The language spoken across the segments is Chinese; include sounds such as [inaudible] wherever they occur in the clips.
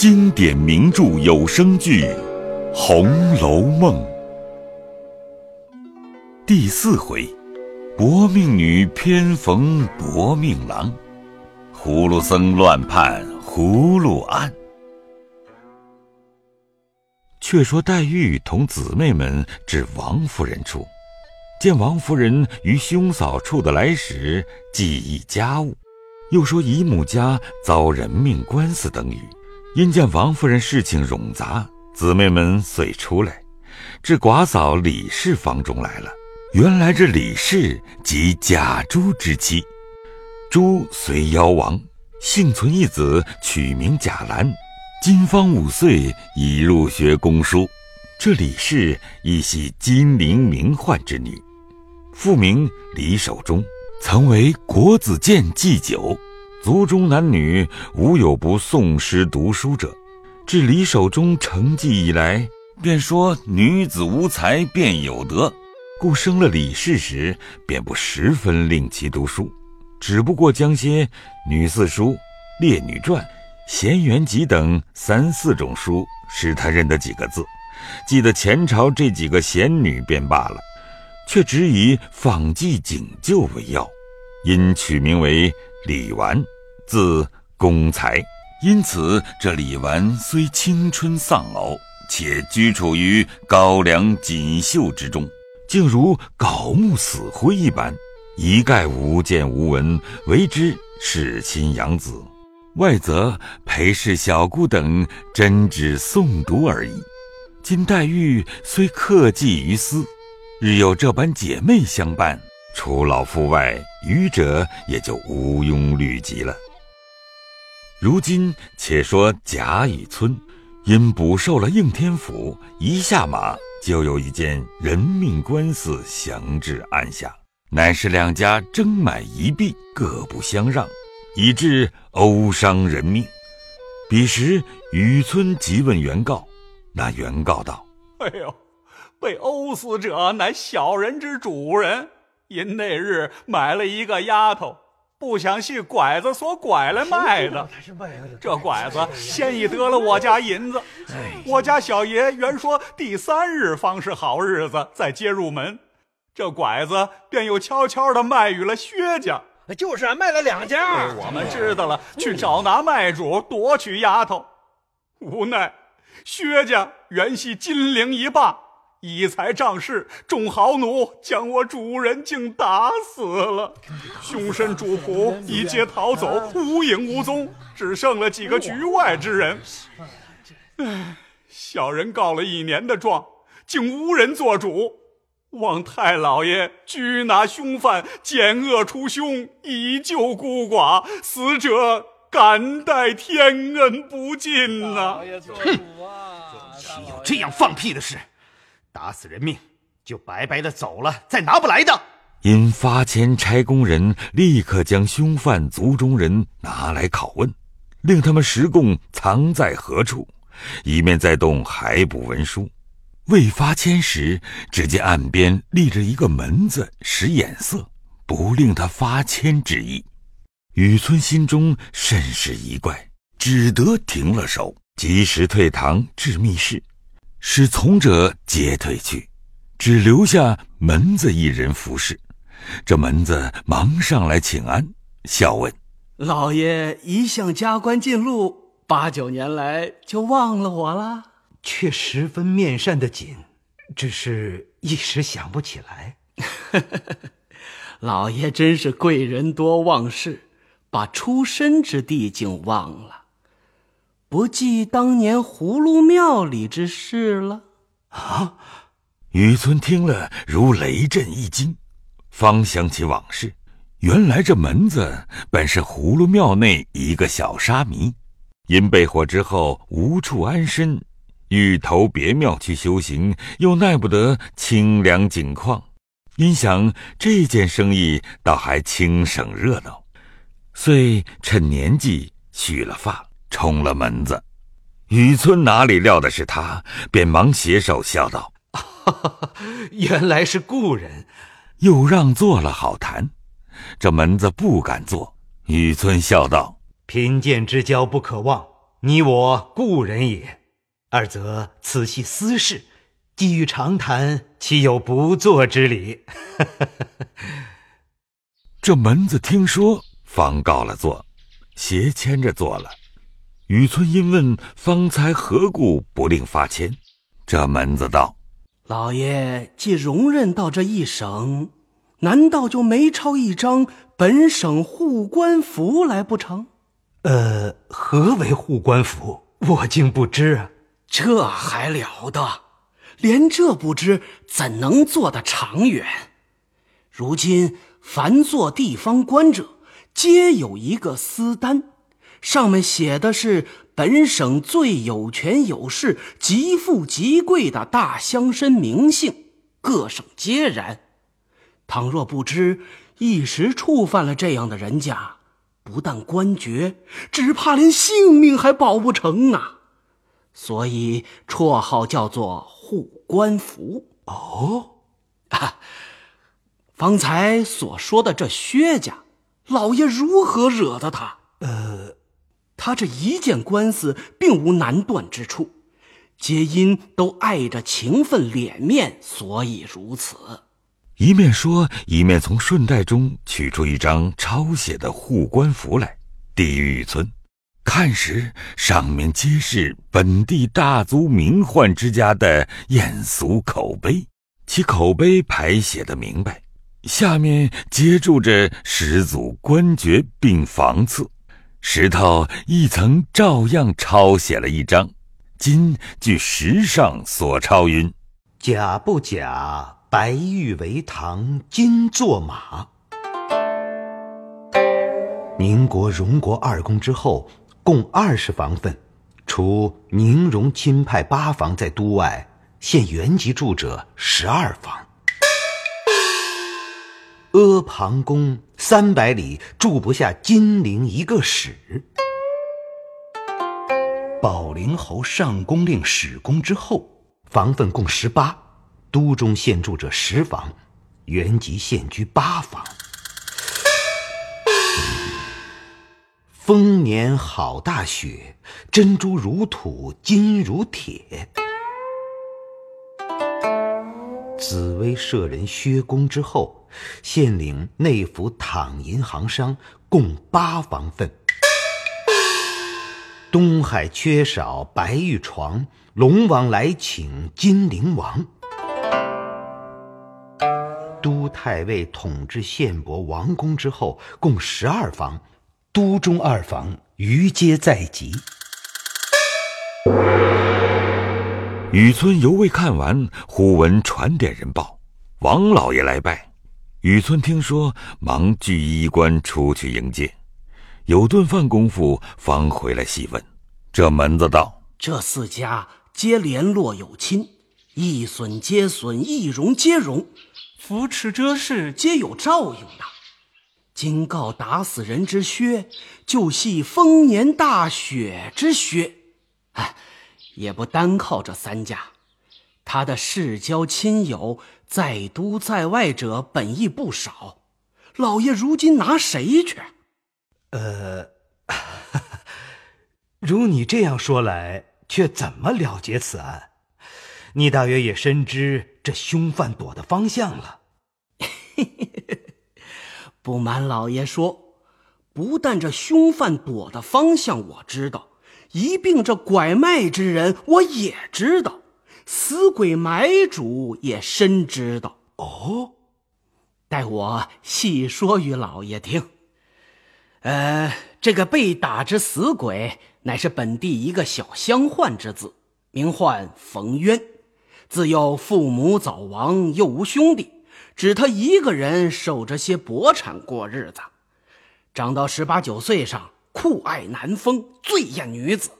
经典名著有声剧《红楼梦》第四回：薄命女偏逢薄命郎，葫芦僧乱判葫芦案。却说黛玉同姊妹们至王夫人处，见王夫人于兄嫂处的来时，记忆家务，又说姨母家遭人命官司等语。因见王夫人事情冗杂，姊妹们遂出来，至寡嫂李氏房中来了。原来这李氏即贾珠之妻，珠虽夭亡，幸存一子，取名贾兰，今方五岁，已入学攻书。这李氏亦系金陵名宦之女，父名李守忠，曾为国子监祭酒。族中男女无有不诵诗读书者。至李守忠成绩以来，便说女子无才便有德，故生了李氏时，便不十分令其读书，只不过将些《女四书》《列女传》《闲园集》等三四种书使他认得几个字，记得前朝这几个贤女便罢了，却只以仿记景旧为要，因取名为。李纨，字公才，因此这李纨虽青春丧偶，且居处于高粱锦绣之中，竟如槁木死灰一般，一概无见无闻，为之侍亲养子。外则裴氏小姑等真只诵读而已。今黛玉虽克记于斯，日有这般姐妹相伴。除老夫外，余者也就无庸虑及了。如今且说贾雨村，因捕受了应天府，一下马就有一件人命官司降至案下，乃是两家争买一币，各不相让，以致殴伤人命。彼时雨村急问原告，那原告道：“哎呦，被殴死者乃小人之主人。”因那日买了一个丫头，不想系拐子所拐来卖的。这拐子先已得了我家银子，我家小爷原说第三日方是好日子，再接入门。这拐子便又悄悄的卖与了薛家，就是卖了两家。我们知道了，去找拿卖主夺取丫头，无奈薛家原系金陵一霸。以财仗势，众豪奴将我主人竟打死了，凶身主仆一皆逃走，无影无踪，只剩了几个局外之人。唉，小人告了一年的状，竟无人做主，望太老爷拘拿凶犯，减恶除凶，以救孤寡，死者感戴天恩不尽呐！哼，岂有这样放屁的事？打死人命，就白白的走了，再拿不来的。因发签差工人立刻将凶犯族中人拿来拷问，令他们实供藏在何处，以免再动海捕文书。未发签时，只见岸边立着一个门子，使眼色，不令他发签之意。雨村心中甚是疑怪，只得停了手，及时退堂至密室。使从者皆退去，只留下门子一人服侍。这门子忙上来请安，笑问：“老爷一向加官进禄，八九年来就忘了我了？却十分面善的紧，只是一时想不起来。[laughs] 老爷真是贵人多忘事，把出身之地竟忘了。”不记当年葫芦庙里之事了啊！雨村听了如雷震一惊，方想起往事。原来这门子本是葫芦庙内一个小沙弥，因被火之后无处安身，欲投别庙去修行，又耐不得清凉景况，因想这件生意倒还轻省热闹，遂趁年纪蓄了发。冲了门子，雨村哪里料的是他，便忙携手笑道：“ [laughs] 原来是故人。”又让座了好谈。这门子不敢坐。雨村笑道：“贫贱之交不可忘，你我故人也，二则此系私事，既欲长谈，岂有不做之理？[laughs] 这门子听说，方告了座，斜牵着坐了。雨村因问方才何故不令发签，这门子道：“老爷既容忍到这一省，难道就没抄一张本省护官符来不成？”呃，何为护官符？我竟不知啊！这还了得？连这不知，怎能做得长远？如今凡做地方官者，皆有一个私单。上面写的是本省最有权有势、极富极贵的大乡绅名姓，各省皆然。倘若不知，一时触犯了这样的人家，不但官爵，只怕连性命还保不成啊！所以绰号叫做护官符。哦，啊，方才所说的这薛家，老爷如何惹得他？呃。他这一件官司并无难断之处，皆因都碍着情分脸面，所以如此。一面说，一面从顺带中取出一张抄写的护官符来，递与雨村。看时，上面皆是本地大族名宦之家的艳俗口碑，其口碑排写的明白，下面接住着始祖官爵并房次。石头一层照样抄写了一张，今据石上所抄云：“假不假？白玉为堂，金作马。宁国、荣国二公之后，共二十房分，除宁荣亲派八房在都外，现原籍住者十二房。”阿房宫三百里住不下金陵一个史。保灵侯上宫令史公之后，房分共十八，都中现住者十房，原籍现居八房。丰年好大雪，珍珠如土，金如铁。紫薇舍人薛公之后。县领内府躺银行商共八房分。东海缺少白玉床，龙王来请金陵王。都太尉统治县伯王公之后，共十二房，都中二房，余皆在籍。雨村犹未看完，忽闻传点人报，王老爷来拜。雨村听说，忙聚衣冠出去迎接。有顿饭功夫，方回来细问。这门子道：“这四家皆联络有亲，一损皆损，一荣皆荣，扶持这事皆有照应的。今告打死人之薛，就系丰年大雪之薛。哎，也不单靠这三家。”他的世交亲友在都在外者本亦不少，老爷如今拿谁去？呃，[laughs] 如你这样说来，却怎么了结此案？你大约也深知这凶犯躲的方向了。[laughs] 不瞒老爷说，不但这凶犯躲的方向我知道，一并这拐卖之人我也知道。死鬼买主也深知道哦，待我细说与老爷听。呃，这个被打之死鬼，乃是本地一个小乡宦之子，名唤冯渊。自幼父母早亡，又无兄弟，只他一个人守着些薄产过日子。长到十八九岁上，酷爱男风，最厌女子。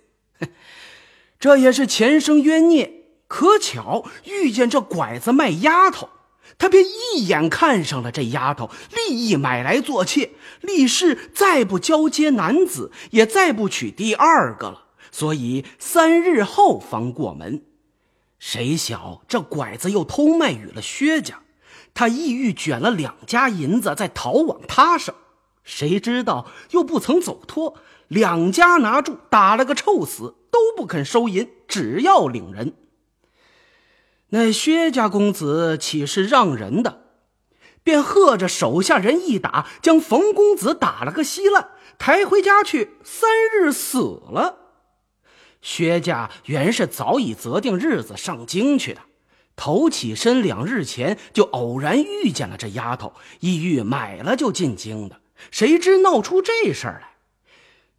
这也是前生冤孽。可巧遇见这拐子卖丫头，他便一眼看上了这丫头，立意买来做妾，立誓再不交接男子，也再不娶第二个了。所以三日后方过门。谁晓这拐子又偷卖与了薛家，他意欲卷了两家银子，再逃往他省。谁知道又不曾走脱，两家拿住，打了个臭死，都不肯收银，只要领人。那薛家公子岂是让人的？便喝着手下人一打，将冯公子打了个稀烂，抬回家去，三日死了。薛家原是早已择定日子上京去的，头起身两日前就偶然遇见了这丫头，意欲买了就进京的，谁知闹出这事儿来，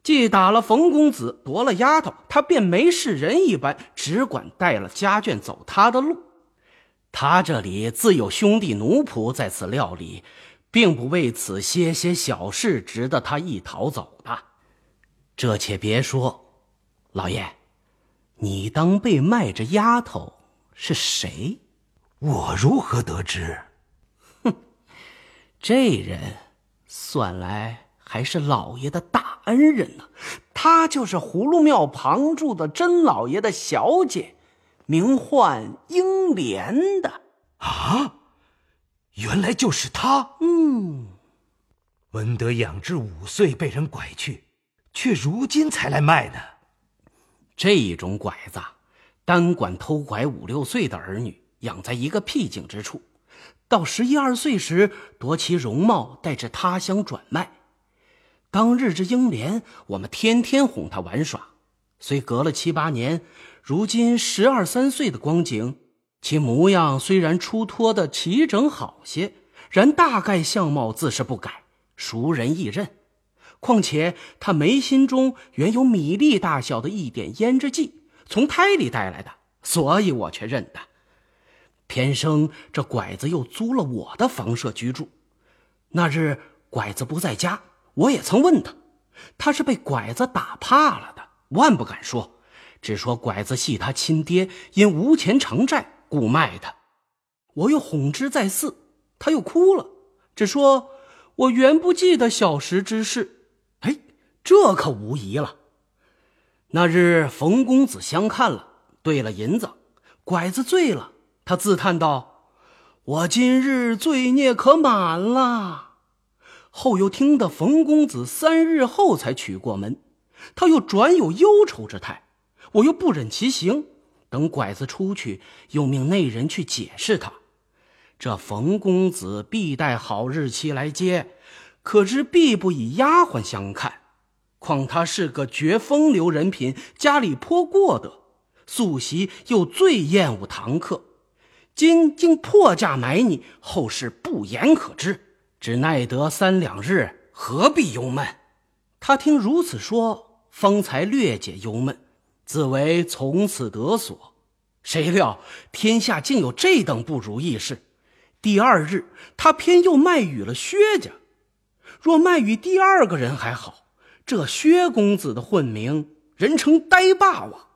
既打了冯公子，夺了丫头，他便没事人一般，只管带了家眷走他的路。他这里自有兄弟奴仆在此料理，并不为此些些小事值得他一逃走的。这且别说，老爷，你当被卖这丫头是谁？我如何得知？哼，这人算来还是老爷的大恩人呢。她就是葫芦庙旁住的甄老爷的小姐。名唤英莲的啊，原来就是她。嗯，文德养至五岁被人拐去，却如今才来卖呢。这种拐子，单管偷拐五六岁的儿女，养在一个僻静之处，到十一二岁时夺其容貌，带至他乡转卖。当日之英莲，我们天天哄她玩耍，虽隔了七八年。如今十二三岁的光景，其模样虽然出脱的齐整好些，然大概相貌自是不改，熟人易认。况且他眉心中原有米粒大小的一点胭脂剂，从胎里带来的，所以我却认得。偏生这拐子又租了我的房舍居住。那日拐子不在家，我也曾问他，他是被拐子打怕了的，万不敢说。只说拐子系他亲爹，因无钱偿债，故卖他。我又哄之再四，他又哭了，只说我原不记得小时之事。哎，这可无疑了。那日冯公子相看了，兑了银子，拐子醉了，他自叹道：“我今日罪孽可满了。”后又听得冯公子三日后才娶过门，他又转有忧愁之态。我又不忍其行，等拐子出去，又命内人去解释他。这冯公子必待好日期来接，可知必不以丫鬟相看。况他是个绝风流人品，家里颇过得，素习又最厌恶堂客。今竟破价买你，后事不言可知。只奈得三两日，何必忧闷？他听如此说，方才略解忧闷。自为从此得所，谁料天下竟有这等不如意事。第二日，他偏又卖与了薛家。若卖与第二个人还好，这薛公子的混名，人称呆霸王，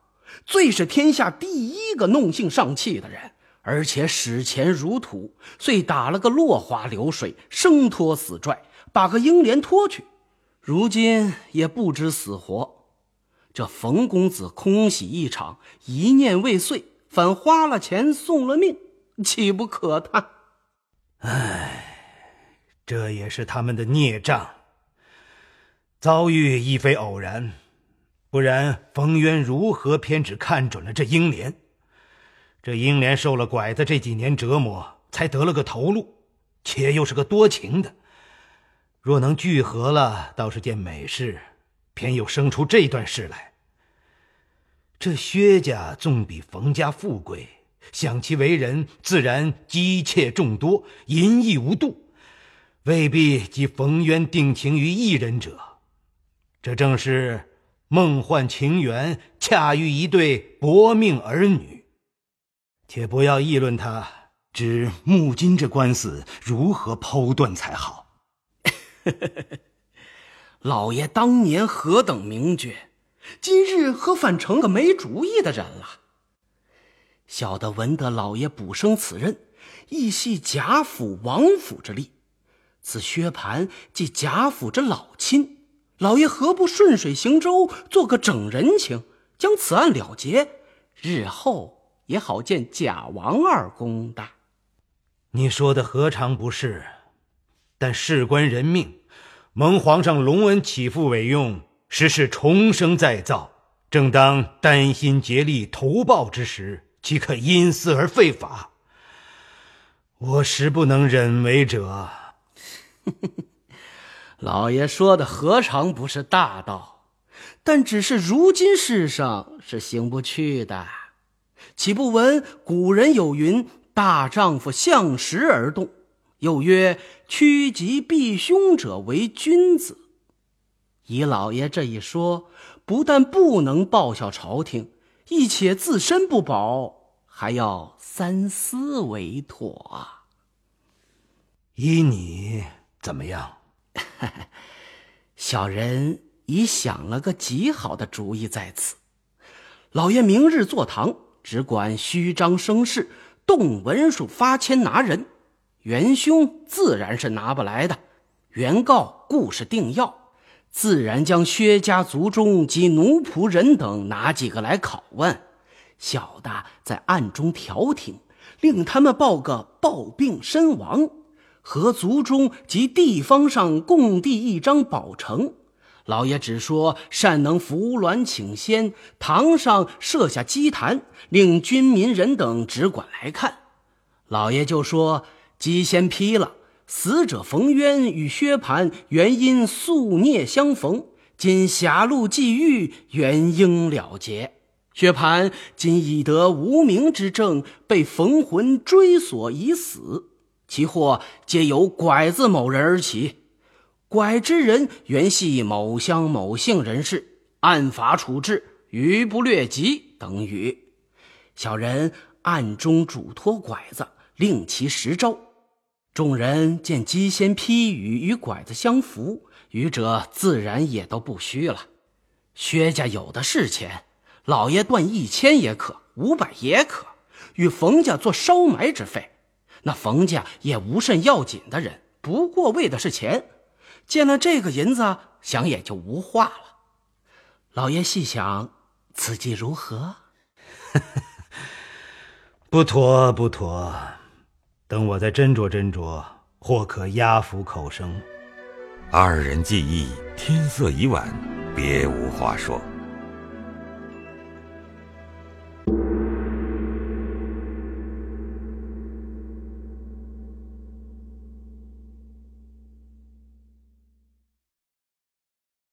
最是天下第一个弄性上气的人，而且使钱如土，遂打了个落花流水，生拖死拽，把个英莲拖去，如今也不知死活。这冯公子空喜一场，一念未遂，反花了钱送了命，岂不可叹？唉，这也是他们的孽障。遭遇亦非偶然，不然冯渊如何偏只看准了这英莲？这英莲受了拐子这几年折磨，才得了个头路，且又是个多情的。若能聚合了，倒是件美事。偏又生出这段事来。这薛家纵比冯家富贵，想其为人，自然姬妾众多，淫逸无度，未必及冯渊定情于一人者。这正是梦幻情缘，恰遇一对薄命儿女。且不要议论他，只木金这官司如何剖断才好。[laughs] 老爷当年何等名绝，今日何反成个没主意的人了？小的闻得老爷补升此任，亦系贾府王府之力。此薛蟠即贾府之老亲，老爷何不顺水行舟，做个整人情，将此案了结，日后也好见贾王二公的。你说的何尝不是？但事关人命。蒙皇上隆恩起复委用，实是重生再造。正当丹心竭力图报之时，岂可因私而废法？我实不能忍为者。[laughs] 老爷说的何尝不是大道？但只是如今世上是行不去的。岂不闻古人有云：“大丈夫向时而动。”又曰：“趋吉避凶者为君子。”以老爷这一说，不但不能报效朝廷，亦且自身不保，还要三思为妥啊。依你怎么样？[laughs] 小人已想了个极好的主意，在此。老爷明日坐堂，只管虚张声势，动文书发签拿人。元凶自然是拿不来的，原告故是定要，自然将薛家族中及奴仆人等拿几个来拷问，小的在暗中调停，令他们报个暴病身亡。和族中及地方上共递一张保呈，老爷只说善能扶鸾请仙，堂上设下祭坛，令军民人等只管来看。老爷就说鸡先批了，死者冯渊与薛蟠原因宿孽相逢，今狭路际遇，原应了结。薛蟠今已得无名之症，被冯魂追索已死。其祸皆由拐子某人而起，拐之人原系某乡某姓人士，按法处置，余不略及等语。小人暗中嘱托拐子，令其实招。众人见姬仙批语与拐子相符，愚者自然也都不虚了。薛家有的是钱，老爷断一千也可，五百也可，与冯家做烧埋之费。那冯家也无甚要紧的人，不过为的是钱。见了这个银子，想也就无话了。老爷细想，此计如何？[laughs] 不妥，不妥。等我再斟酌斟酌，或可压服口声。二人既议，天色已晚，别无话说。